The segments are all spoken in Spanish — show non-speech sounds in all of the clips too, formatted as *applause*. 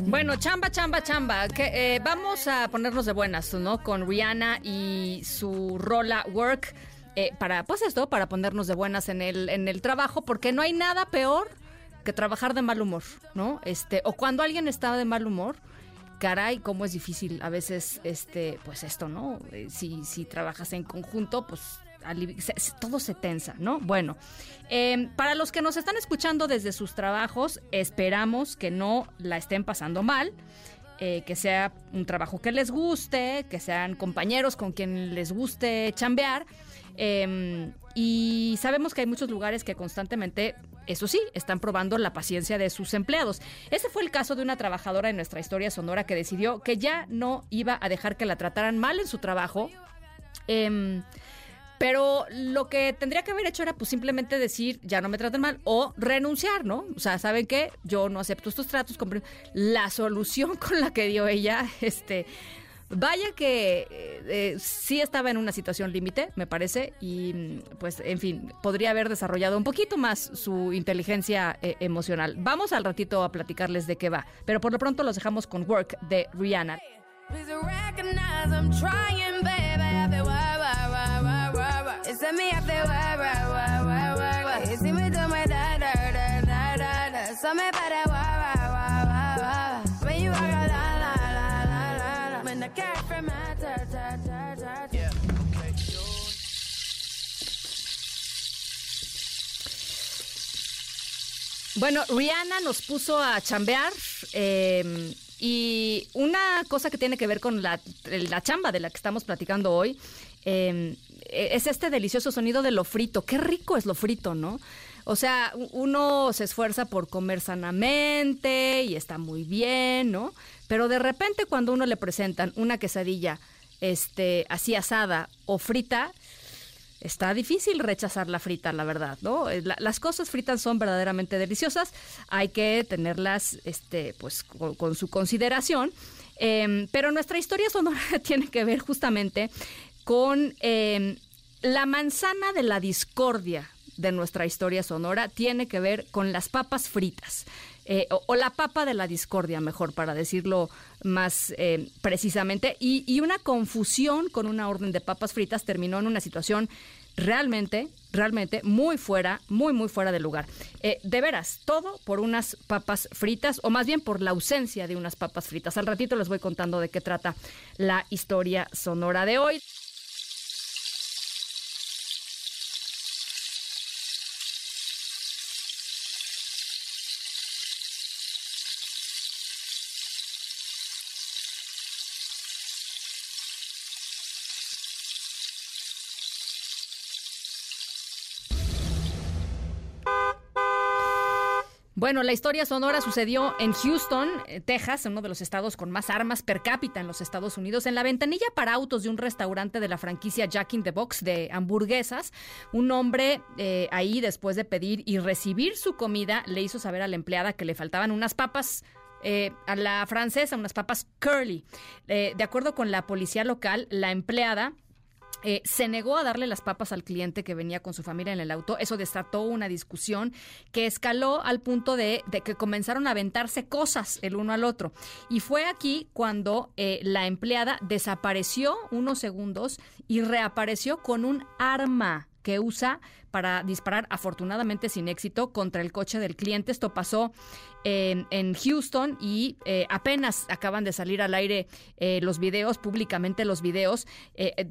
Bueno, chamba, chamba, chamba. Que, eh, vamos a ponernos de buenas, ¿no? Con Rihanna y su rola Work. eh, para, pues esto, para ponernos de buenas en el, en el trabajo, porque no hay nada peor que trabajar de mal humor, ¿no? Este, o cuando alguien está de mal humor, caray, cómo es difícil a veces, este, pues esto, ¿no? Eh, Si, si trabajas en conjunto, pues todo se tensa, ¿no? Bueno, eh, para los que nos están escuchando desde sus trabajos, esperamos que no la estén pasando mal. eh, que sea un trabajo que les guste, que sean compañeros con quien les guste chambear. eh, y sabemos que hay muchos lugares que constantemente, eso sí, están probando la paciencia de sus empleados. Ese fue el caso de una trabajadora en nuestra historia sonora que decidió que ya no iba a dejar que la trataran mal en su trabajo. Em, pero lo que tendría que haber hecho era pues simplemente decir, ya no me traten mal, o renunciar, ¿no? O sea, ¿saben qué? Yo no acepto estos tratos. La solución *laughs* con la que dio ella, este, vaya que eh, eh, sí estaba en una situación límite, me parece, y mm, pues, en fin, podría haber desarrollado un poquito más su inteligencia eh, emocional. Vamos al ratito a platicarles de qué va, pero por lo pronto los dejamos con Work de Rihanna. Please me, I feel wah, wah, wah, wah, wah, wah. You see me do my da, da, da, da, da, da. So me better wah, wah, wah, wah, wah. When you walk a la, la, la, la, la, la. When the cat from my ta, ta, ta, ta, ta. Bueno, Rihanna nos puso a chambear eh, y una cosa que tiene que ver con la, la chamba de la que estamos platicando hoy eh, es este delicioso sonido de lo frito. Qué rico es lo frito, ¿no? O sea, uno se esfuerza por comer sanamente y está muy bien, ¿no? Pero de repente cuando uno le presentan una quesadilla este, así asada o frita, Está difícil rechazar la frita, la verdad, ¿no? Eh, la- las cosas fritas son verdaderamente deliciosas, hay que tenerlas, este, pues, con, con su consideración. Em, pero nuestra historia sonora *laughs* tiene que ver justamente con em, la manzana de la discordia de nuestra historia sonora, tiene que ver con las papas fritas. Eh, o, la papa de la discordia, mejor, para decirlo más eh, precisamente. Y, y una confusión con una orden de papas fritas terminó en una situación realmente, realmente muy fuera, muy, muy fuera de lugar. Eh, de veras, todo por unas papas fritas, o más bien por la ausencia de unas papas fritas. Al ratito les voy contando de qué trata la historia sonora de hoy. Bueno, la historia sonora sucedió en Houston, eh, Texas, uno de los estados con más armas per cápita en los Estados Unidos. En la ventanilla para autos de un restaurante de la franquicia Jack in the Box de hamburguesas, un hombre eh, ahí, después de pedir y recibir su comida, le hizo saber a la empleada que le faltaban unas papas eh, a la francesa, unas papas curly. Eh, de acuerdo con la policía local, la empleada eh, se negó a darle las papas al cliente que venía con su familia en el auto. Eso desató una discusión que escaló al punto de, de que comenzaron a aventarse cosas el uno al otro. Y fue aquí cuando eh, la empleada desapareció unos segundos y reapareció con un arma que usa para disparar, afortunadamente sin éxito, contra el coche del cliente. Esto pasó eh, en Houston y eh, apenas acaban de salir al aire eh, los videos, públicamente los videos.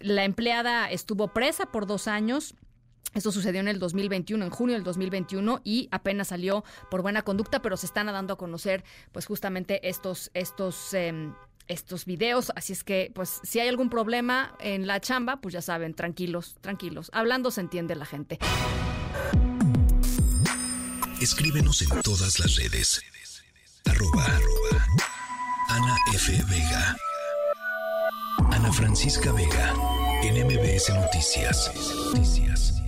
La empleada estuvo presa por dos años. Esto sucedió en el 2021, en junio del 2021, y apenas salió por buena conducta, pero se están dando a conocer, pues justamente estos, estos, em, estos videos. Así es que, pues, si hay algún problema en la chamba, pues ya saben, tranquilos, tranquilos. Hablando se entiende la gente. Escríbenos en todas las redes. Arroba, Ana F. Vega. Ana Francisca Vega, en MBS. Noticias.